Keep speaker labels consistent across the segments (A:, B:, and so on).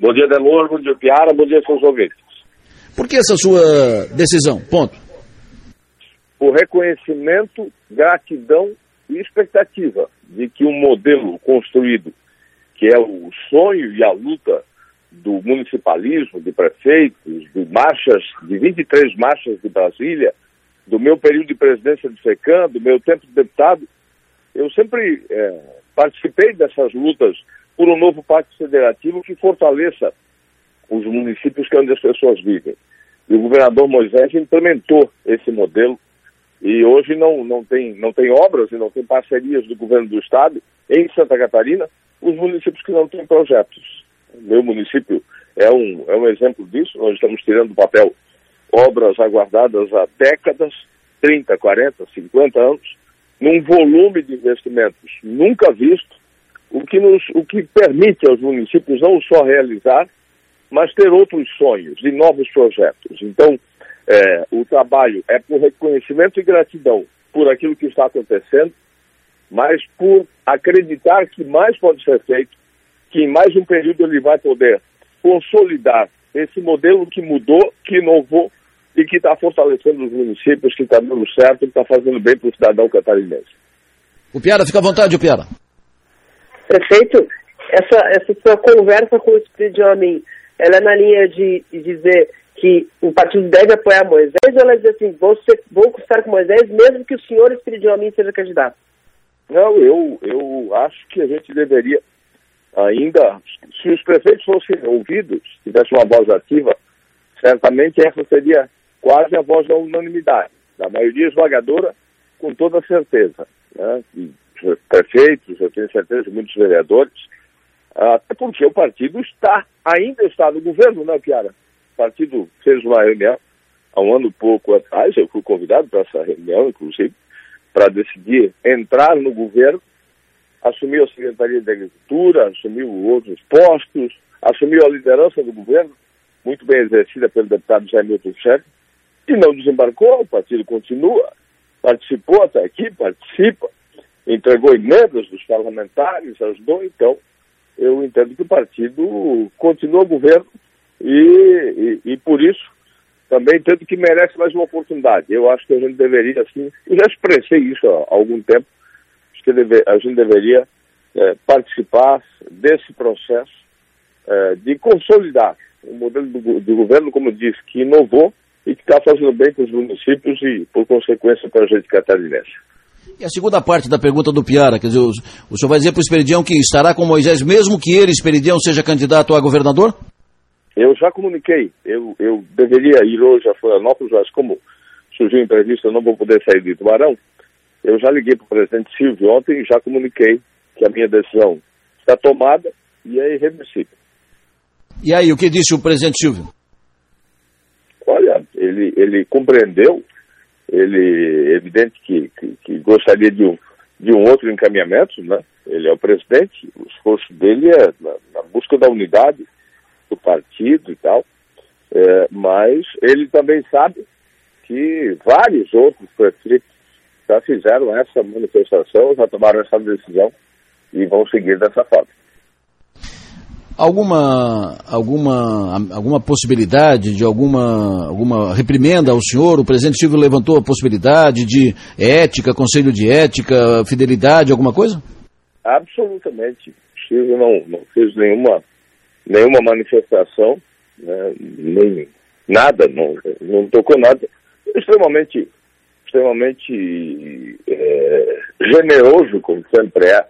A: Bom dia, Delor, bom dia, Piara, bom dia, seus ouvintes.
B: Por que essa sua decisão? Ponto.
A: O reconhecimento, gratidão e expectativa de que um modelo construído, que é o sonho e a luta do municipalismo, de prefeitos, de marchas, de 23 marchas de Brasília, do meu período de presidência de FECAM, do meu tempo de deputado, eu sempre é, participei dessas lutas por um novo pacto federativo que fortaleça os municípios que é onde as pessoas vivem. E o governador Moisés implementou esse modelo e hoje não, não, tem, não tem obras e não tem parcerias do governo do estado em Santa Catarina, os municípios que não têm projetos. O meu município é um, é um exemplo disso, nós estamos tirando do papel obras aguardadas há décadas, 30, 40, 50 anos, num volume de investimentos nunca visto, o que, nos, o que permite aos municípios não só realizar, mas ter outros sonhos e novos projetos. Então, é, o trabalho é por reconhecimento e gratidão por aquilo que está acontecendo, mas por acreditar que mais pode ser feito, que em mais um período ele vai poder consolidar esse modelo que mudou, que inovou e que está fortalecendo os municípios, que está dando certo, que está fazendo bem para o cidadão catarinense.
B: O Piara, fica à vontade, o Piara.
C: Prefeito, essa, essa sua conversa com o Espírito de Homem, ela é na linha de, de dizer que o partido deve apoiar Moisés, ou ela diz assim, vou, ser, vou custar com Moisés, mesmo que o senhor Espírito de Homem seja candidato?
A: Não, eu, eu acho que a gente deveria ainda, se os prefeitos fossem ouvidos, tivessem uma voz ativa, certamente essa seria quase a voz da unanimidade, da maioria esmagadora, com toda certeza. Né? Prefeitos, eu tenho certeza muitos vereadores, até porque o partido está, ainda está no governo, né, Piara? O partido fez uma reunião há um ano e pouco atrás, eu fui convidado para essa reunião, inclusive, para decidir entrar no governo, assumiu a Secretaria de Agricultura, assumiu outros postos, assumiu a liderança do governo, muito bem exercida pelo deputado Jair Milton e não desembarcou, o partido continua, participou até aqui, participa, entregou emendas dos parlamentares, ajudou, então eu entendo que o partido continua o governo e, e, e, por isso também entendo que merece mais uma oportunidade. Eu acho que a gente deveria, assim, eu já expressei isso há, algum tempo, acho que deve, a gente deveria é, participar desse processo é, de consolidar o modelo do, do governo, como disse, que inovou e que está fazendo bem para os municípios e, por consequência, para a gente catarinense.
B: E a segunda parte da pergunta do Piara, quer dizer, o, o senhor vai dizer para o Esperidião que estará com Moisés, mesmo que ele, Esperidião, seja candidato a governador?
A: Eu já comuniquei, eu, eu deveria ir hoje a Florianópolis, mas como surgiu entrevista, eu não vou poder sair de Tubarão. Eu já liguei para o presidente Silvio ontem e já comuniquei que a minha decisão está tomada e é irreversível.
B: E aí, o que disse o presidente Silvio?
A: Olha, ele, ele compreendeu, ele é evidente que, que, que, gostaria de um, de um outro encaminhamento, né? Ele é o presidente, o esforço dele é na, na busca da unidade do partido e tal, é, mas ele também sabe que vários outros prefeitos já fizeram essa manifestação, já tomaram essa decisão e vão seguir dessa forma.
B: Alguma, alguma, alguma possibilidade de alguma, alguma reprimenda ao senhor? O presidente Silvio levantou a possibilidade de ética, conselho de ética, fidelidade, alguma coisa?
A: Absolutamente. Silvio não, não fez nenhuma, nenhuma manifestação, né, nem nada, não, não tocou nada. Extremamente, extremamente é, generoso, como sempre é,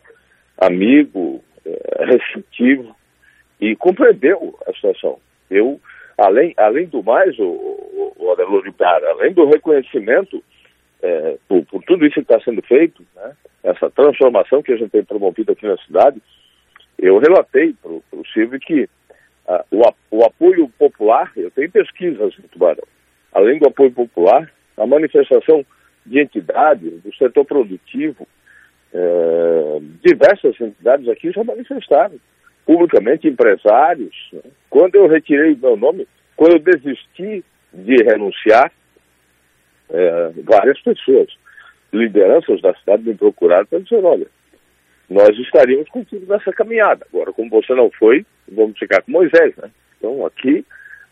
A: amigo, é, receptivo e compreendeu a situação. Eu, além, além do mais, o, o, o Para, além do reconhecimento é, por, por, tudo isso que está sendo feito, né, essa transformação que a gente tem promovido aqui na cidade, eu relatei para o Silvio que a, o, o apoio popular, eu tenho pesquisas no Tubarão, além do apoio popular, a manifestação de entidades, do setor produtivo, é, diversas entidades aqui já manifestaram publicamente empresários. Né? Quando eu retirei meu nome, quando eu desisti de renunciar, é, várias pessoas, lideranças da cidade me procuraram para dizer, olha, nós estaríamos contigo nessa caminhada. Agora, como você não foi, vamos ficar com Moisés, né? Então, aqui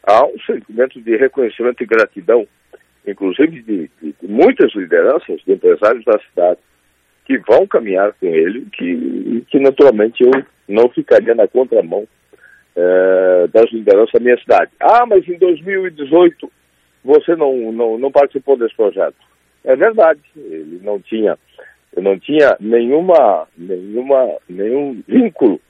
A: há um sentimento de reconhecimento e gratidão, inclusive de, de, de muitas lideranças, de empresários da cidade, que vão caminhar com ele, que, que naturalmente eu não ficaria na contramão é, das lideranças da minha cidade. Ah, mas em 2018 você não, não, não participou desse projeto. É verdade, ele não tinha, não tinha nenhuma, nenhuma, nenhum vínculo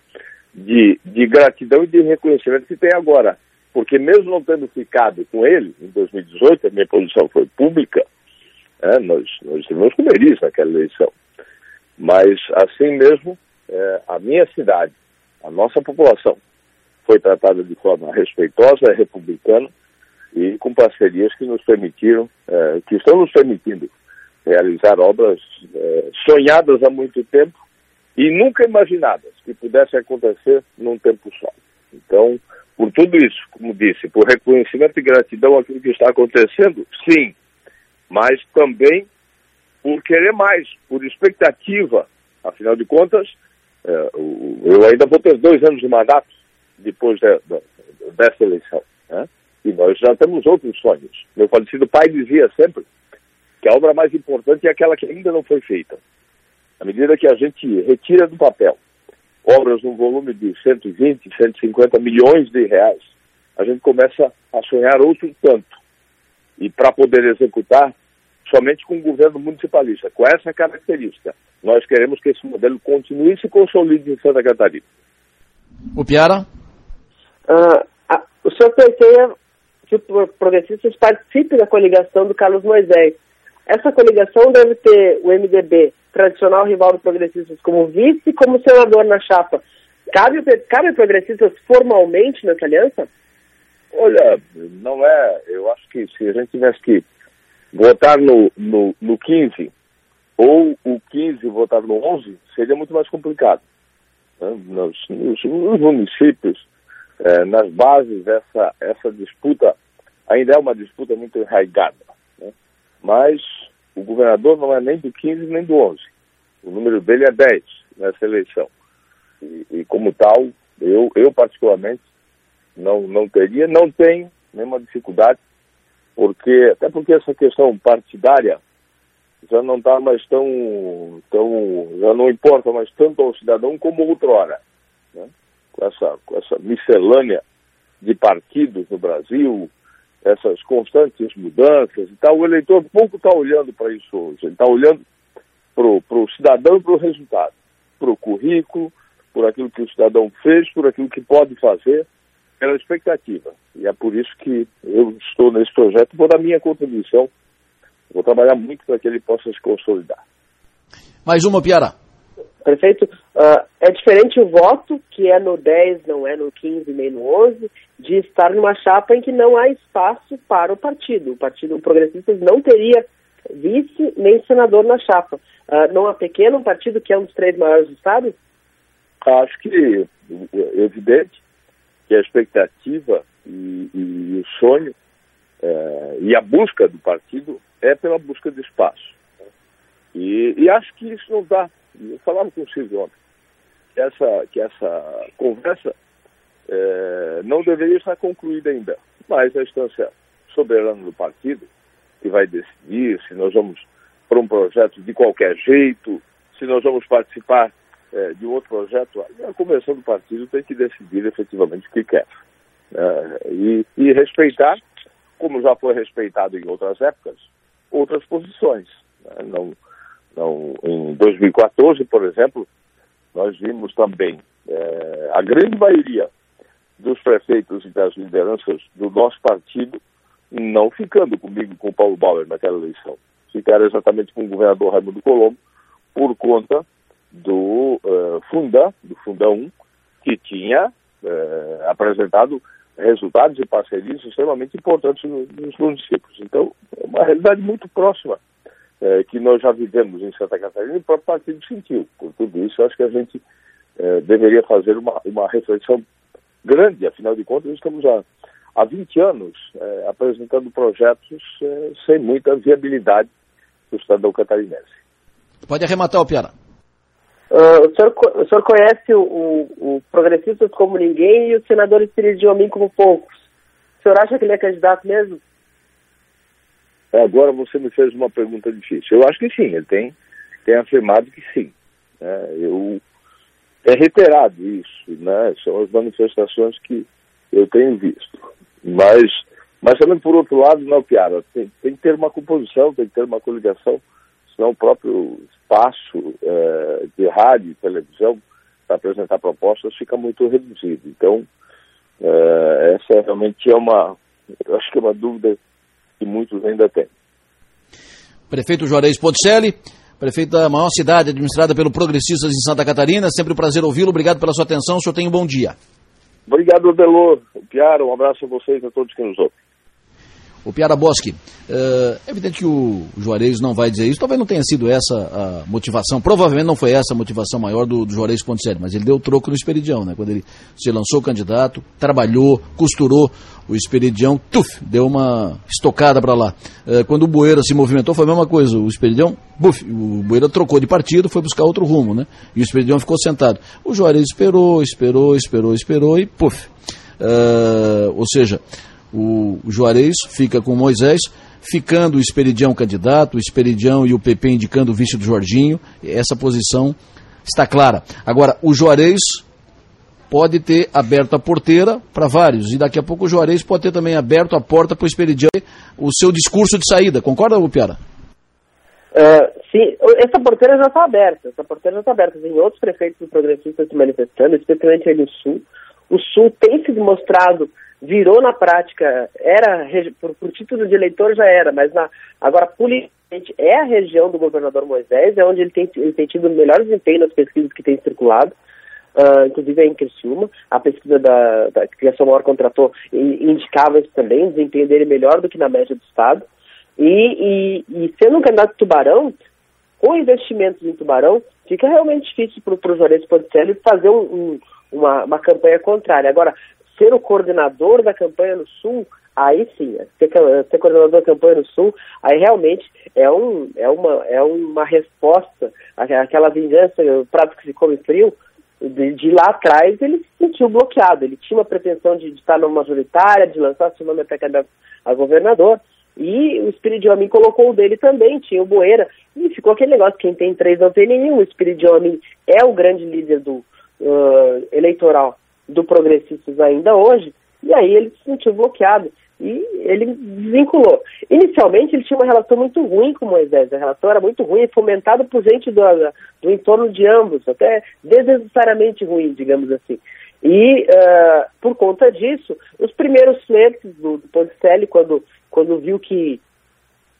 A: de, de gratidão e de reconhecimento que tem agora. Porque mesmo não tendo ficado com ele em 2018, a minha posição foi pública, é, nós, nós estivemos com Meris naquela eleição. Mas, assim mesmo, é, a minha cidade, a nossa população, foi tratada de forma respeitosa, republicana e com parcerias que nos permitiram, é, que estão nos permitindo realizar obras é, sonhadas há muito tempo e nunca imaginadas que pudessem acontecer num tempo só. Então, por tudo isso, como disse, por reconhecimento e gratidão àquilo que está acontecendo, sim, mas também por querer mais, por expectativa. Afinal de contas, é, eu ainda vou ter dois anos de mandato depois de, de, dessa eleição. Né? E nós já temos outros sonhos. Meu falecido pai dizia sempre que a obra mais importante é aquela que ainda não foi feita. À medida que a gente retira do papel obras no volume de 120, 150 milhões de reais, a gente começa a sonhar outro tanto. E para poder executar, somente com o governo municipalista. Com essa característica, nós queremos que esse modelo continue e se consolide em Santa Catarina.
B: O Piara?
C: Uh, a, o senhor pleiteia que o Progressistas participe da coligação do Carlos Moisés. Essa coligação deve ter o MDB, tradicional rival do Progressistas, como vice e como senador na chapa. Cabe, cabe Progressistas formalmente nessa aliança?
A: Olha, não é. Eu acho que se a gente tivesse que votar no, no, no 15 ou o 15 votar no 11, seria muito mais complicado. Né? Nos, nos, nos, municípios, eh, nas bases, essa, essa disputa ainda é uma disputa muito enraigada. Né? Mas o governador não é nem do 15 nem do 11. O número dele é 10 nessa eleição. E, e como tal, eu, eu particularmente não, não teria, não tenho nenhuma dificuldade porque até porque essa questão partidária já não está mais tão, tão, já não importa mais tanto ao cidadão como outrora, né? com, essa, com essa miscelânea de partidos no Brasil, essas constantes mudanças e tal, o eleitor pouco está olhando para isso hoje, ele está olhando para o cidadão e para o resultado, para o currículo, por aquilo que o cidadão fez, por aquilo que pode fazer, pela expectativa. E é por isso que eu estou nesse projeto, vou dar minha contribuição, vou trabalhar muito para que ele possa se consolidar.
B: Mais uma, Piara.
C: Prefeito, uh, é diferente o voto, que é no 10, não é no 15 nem no 11, de estar numa chapa em que não há espaço para o partido. O Partido Progressistas não teria vice nem senador na chapa. Uh, não há pequeno um partido que é um dos três maiores do Estado?
A: Acho que é evidente que a expectativa e, e o sonho é, e a busca do partido é pela busca de espaço. E, e acho que isso não dá. Eu falava com o Silvio ontem, que essa, que essa conversa é, não deveria estar concluída ainda, mas a instância soberana do partido, que vai decidir se nós vamos para um projeto de qualquer jeito, se nós vamos participar é, de outro projeto, a convenção do partido tem que decidir efetivamente o que quer. É, e, e, respeitar, como já foi respeitado em outras épocas, outras posições. Né? Não, não, em 2014, por exemplo, nós vimos também é, a grande maioria dos prefeitos e das lideranças do nosso partido não ficando comigo com o Paulo Bauer naquela eleição. Ficaram exatamente com o governador Raimundo Colombo por conta do uh, Funda, do Funda 1, que tinha uh, apresentado resultados e parcerias extremamente importantes nos municípios. Então, é uma realidade muito próxima uh, que nós já vivemos em Santa Catarina e o próprio partido sentiu. Por tudo isso, acho que a gente deveria fazer uma, uma reflexão grande, afinal de contas, estamos há, há 20 anos apresentando projetos sem muita viabilidade do cidadão catarinense.
B: Pode arrematar, Piara.
C: Uh, o, senhor, o senhor conhece o, o, o Progressistas como ninguém e o senador Espírito Homem como poucos. O senhor acha que ele é candidato mesmo?
A: É, agora você me fez uma pergunta difícil. Eu acho que sim, ele tem, tem afirmado que sim. É, eu, é reiterado isso, né? São as manifestações que eu tenho visto. Mas, mas também, por outro lado, não, Piara, tem, tem que ter uma composição, tem que ter uma coligação, senão o próprio espaço é, de rádio e televisão para apresentar propostas fica muito reduzido. Então, é, essa realmente é uma, acho que é uma dúvida que muitos ainda têm.
B: Prefeito Juarez Ponticelli, prefeito da maior cidade administrada pelo Progressistas em Santa Catarina, sempre um prazer ouvi-lo, obrigado pela sua atenção, o senhor tem um bom dia.
A: Obrigado, Adelô, Piara, um abraço a vocês e a todos que nos ouvem.
B: O Piara Bosque, é evidente que o Juarez não vai dizer isso, talvez não tenha sido essa a motivação, provavelmente não foi essa a motivação maior do, do Juarez Ponticelli, mas ele deu troco no Esperidião, né? Quando ele se lançou candidato, trabalhou, costurou o Esperidião, tuf, deu uma estocada para lá. É, quando o Boeira se movimentou, foi a mesma coisa, o Esperidião, buf, o Boeira trocou de partido, foi buscar outro rumo, né? E o Esperidião ficou sentado. O Juarez esperou, esperou, esperou, esperou e puf. Uh, ou seja, o Juarez fica com Moisés, ficando o Esperidião candidato, o Esperidião e o PP indicando o vice do Jorginho. Essa posição está clara. Agora, o Juarez pode ter aberto a porteira para vários, e daqui a pouco o Juarez pode ter também aberto a porta para o Esperidião o seu discurso de saída. Concorda, Piara?
C: Uh, sim, essa porteira já está aberta. Essa porteira já está aberta. Tem outros prefeitos progressistas se manifestando, especialmente aí no Sul. O Sul tem se demonstrado virou na prática, era por, por, título de eleitor já era, mas na, agora politicamente é a região do governador Moisés, é onde ele tem, ele tem tido o melhor desempenho nas pesquisas que tem circulado, uh, inclusive é em Criciúma, a pesquisa da, da que a sua maior contratou indicava isso também, o desempenho dele melhor do que na média do estado, e, e, e sendo um candidato Tubarão, com investimentos em Tubarão, fica realmente difícil para o Juarez Ponticelli fazer um, um, uma, uma campanha contrária. Agora, ser o coordenador da campanha no Sul, aí sim, ser, ser coordenador da campanha no Sul, aí realmente é, um, é, uma, é uma resposta àquela vingança, o prato que se come frio, de, de, lá atrás ele se sentiu bloqueado, ele tinha uma pretensão de, de estar numa majoritária, de lançar seu nome até candidato a governador, e o Espírito de colocou o dele também, tinha o Boeira, e ficou aquele negócio, quem tem três não tem nenhum, o Espírito de é o grande líder do uh, eleitoral do Progressistas ainda hoje, e aí ele se sentiu bloqueado e ele desvinculou. Inicialmente ele tinha uma relação muito ruim com Moisés, a relação era muito ruim, fomentada por gente do, do entorno de ambos, até desnecessariamente ruim, digamos assim. E uh, por conta disso, os primeiros flertes do, do Ponticelli, quando, quando viu que,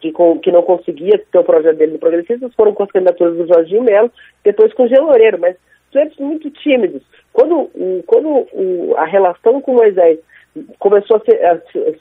C: que, com, que não conseguia ter o projeto dele no Progressistas, foram com as candidaturas do Jorginho Melo, depois com o Jean Loureiro, mas flertes muito tímidos. Quando, quando a relação com Moisés começou a ser, a,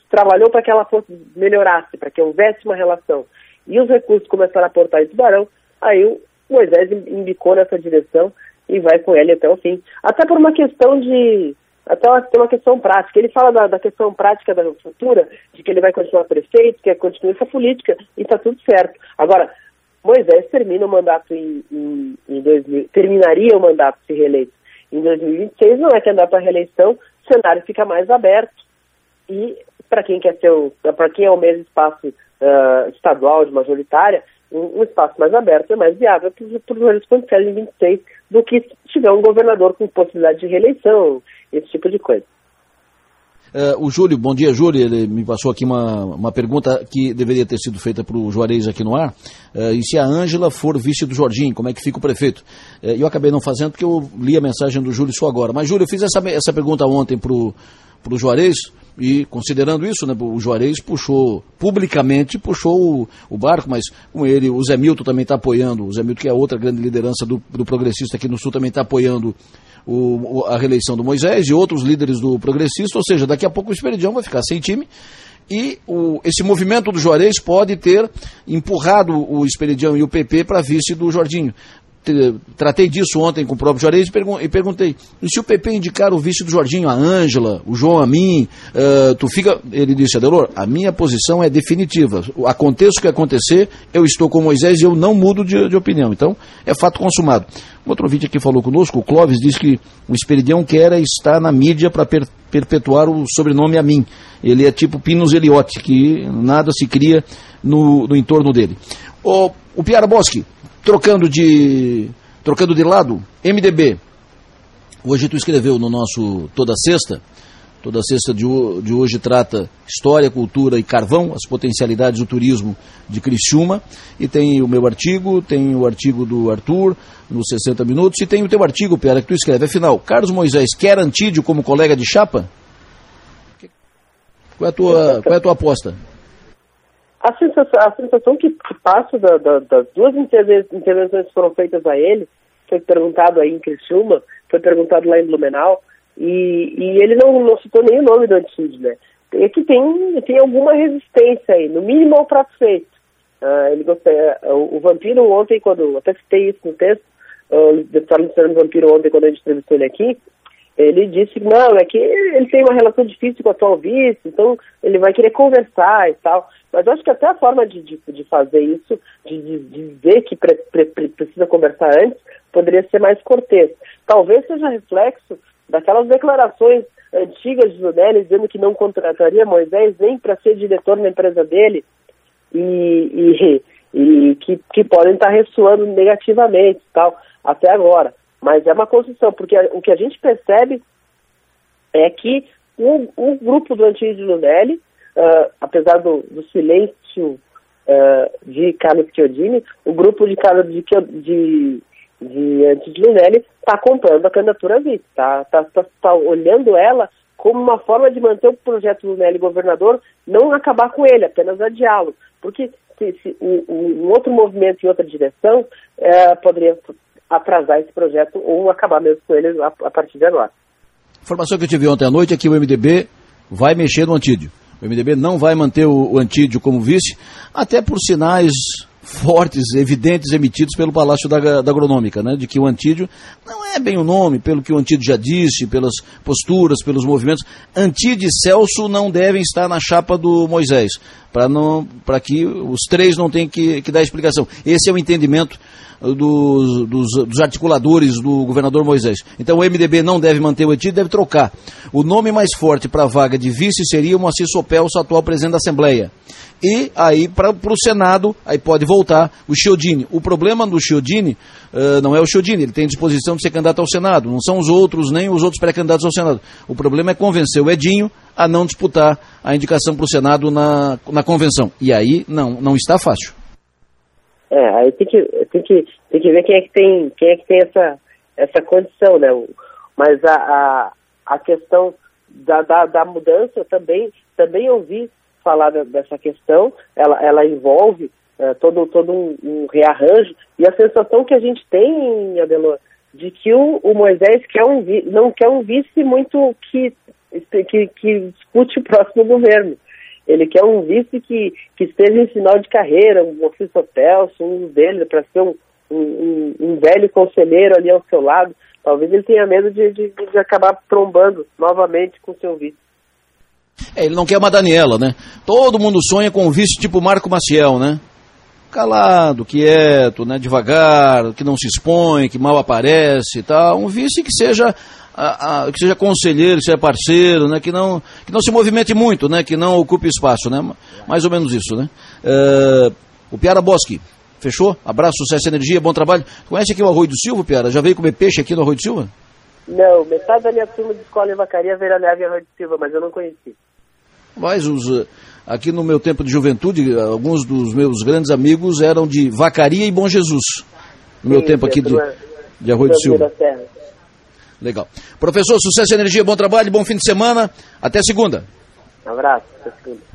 C: trabalhou para que ela fosse melhorasse, para que houvesse uma relação, e os recursos começaram a aportar em Tubarão, aí o Moisés indicou nessa direção e vai com ele até o fim. Até por uma questão de. Até uma, uma questão prática. Ele fala da, da questão prática da futura, de que ele vai continuar prefeito, que é continuar essa política, e está tudo certo. Agora, Moisés termina o mandato em, em, em 2000, terminaria o mandato se reeleito em 2026, não é candidato à reeleição, o cenário fica mais aberto. E para quem quer ser para quem é o mesmo espaço uh, estadual de majoritária, um, um, espaço mais aberto é mais viável para os Ponticelli em 26 do que se tiver um governador com possibilidade de reeleição, esse tipo de coisa.
B: Uh, o Júlio, bom dia, Júlio. Ele me passou aqui uma, uma pergunta que deveria ter sido feita para o Juarez aqui no ar. Uh, e se a Ângela for vice do Jorginho, como é que fica o prefeito? Uh, eu acabei não fazendo porque eu li a mensagem do Júlio só agora. Mas, Júlio, eu fiz essa, essa pergunta ontem para o Juarez. E considerando isso, né, o Juarez puxou, publicamente puxou o, o barco, mas com ele, o Zé Milton também está apoiando, o Zé Milton que é outra grande liderança do, do progressista aqui no Sul também está apoiando o, a reeleição do Moisés e outros líderes do progressista, ou seja, daqui a pouco o Esperidião vai ficar sem time e o, esse movimento do Juarez pode ter empurrado o Esperidião e o PP para vice do Jordinho. Tratei disso ontem com o próprio Juarez e, perguntei, e se o PP indicar o vice do Jorginho, a Ângela, o João a mim, uh, tu fica... Ele disse, Adelor, a minha posição é definitiva. Aconteça o que acontecer, eu estou com Moisés e eu não mudo de, de opinião. Então, é fato consumado. Um outro vídeo aqui falou conosco, o Clóvis, disse que o Esperidião quer estar na mídia para per perpetuar o sobrenome a mim. Ele é tipo Pinos Eliotti, que nada se cria no, no entorno dele. O, o Piara Boschi, trocando de, trocando de lado, MDB. Hoje tu escreveu no nosso Toda Sexta, Toda sexta de, de, hoje trata história, cultura e carvão, as potencialidades do turismo de Criciúma. E tem o meu artigo, tem o artigo do Arthur, nos 60 minutos, e tem o teu artigo, Pera, que tu escreve. Afinal, Carlos Moisés quer Antídio como colega de chapa? Qual é a tua, qual é a tua aposta?
C: A sensação, a sensação que, que passa da, da, das duas intervenções que foram feitas a ele, foi perguntado aí em Criciúma, foi perguntado lá em Blumenau, e, e ele não, não citou nem o nome do Antídio, né? É que tem, tem alguma resistência aí, no mínimo ao prato feito. Uh, ele gostaria, uh, o, o, Vampiro ontem, quando, até citei isso no texto, uh, o deputado Luciano Vampiro ontem, quando a gente entrevistou ele aqui, ele disse não, é que ele tem uma relação difícil com a atual vice, então ele vai querer conversar e tal. Mas eu acho que até a forma de, de, de fazer isso, de, de, dizer que pre, pre, precisa conversar antes, poderia ser mais cortês. Talvez seja reflexo daquelas declarações antigas de Zunelli dizendo que não contrataria Moisés nem para ser diretor na empresa dele e, e, e que, que podem estar ressoando negativamente tal, até agora. Mas é uma construção, porque o que a gente percebe é que o, o grupo do Antídio Lunelli, uh, apesar do, do silêncio uh, de Carlos Chiodini, o grupo de Carlos de, de, de Lunelli está comprando a candidatura vice, está tá, tá, tá olhando ela como uma forma de manter o projeto Lunelli governador, não acabar com ele, apenas adiá-lo. Porque se, se um, um, outro movimento em outra direção uh, poderia atrasar esse projeto ou acabar mesmo com ele a, a partir de agora.
B: Informação que eu tive ontem à noite é que o MDB vai mexer no Antídio. O MDB não vai manter o, o Antídio como vice, até por sinais fortes, evidentes, emitidos pelo Palácio da, da Agronômica, né, de que o Antídio não é bem o nome, pelo que o Antídio já disse, pelas posturas, pelos movimentos. Antídio e Celso não devem estar na chapa do Moisés, para que os três não tenham que, que dar explicação. Esse é o entendimento dos, dos, dos, articuladores do governador Moisés. Então o MDB não deve manter o Etídio, deve trocar. O nome mais forte para a vaga de vice seria o Moacir Sopelso, atual presidente da Assembleia. E aí para o Senado, aí pode voltar o Chiodini. O problema do Chiodini uh, não é o Chiodini, ele tem disposição de ser candidato ao Senado, não são os outros, nem os outros pré-candidatos ao Senado. O problema é convencer o Edinho a não disputar a indicação para o Senado na, na convenção. E aí não, não está fácil.
C: É, aí tem que, tem que, tem que ver quem é que tem, quem é que tem essa, essa condição, né? Mas a, a, a questão da, da, da mudança também, também ouvi falar dessa questão, ela, ela envolve é, todo, todo um, um, rearranjo, e a sensação que a gente tem, Adelor, de que o, o Moisés quer um, não quer um vice muito que, que, que discute o próximo governo. Ele quer um vice que, que esteja em final de carreira, um ofício Telso, um dele, para ser um, um, um, velho conselheiro ali ao seu lado. Talvez ele tenha medo de, de, de acabar trombando novamente com seu vice.
B: É, ele não quer uma Daniela, né? Todo mundo sonha com um vice tipo Marco Maciel, né? Calado, quieto, né? Devagar, que não se expõe, que mal aparece e tal. Um vice que seja a, a, que seja conselheiro, que seja parceiro, né, que, não, que não se movimente muito, né, que não ocupe espaço, né, mais ou menos isso, né. Uh, o Piara Bosque, fechou? Abraço, sucesso e energia, bom trabalho. Conhece aqui o Arroio do Silva, Piara? Já veio comer peixe aqui no Arroio do Silva?
C: Não, metade da minha turma de escola em Vacaria veio neve em Arroio do Silva, mas eu não conheci.
B: Mas os, aqui no meu tempo de juventude, alguns dos meus grandes amigos eram de Vacaria e Bom Jesus. No Sim, meu tempo aqui de, de Arroio do Silva. Legal. Professor, sucesso e energia, bom trabalho, bom fim de semana. Até segunda.
C: Um abraço. Até segunda.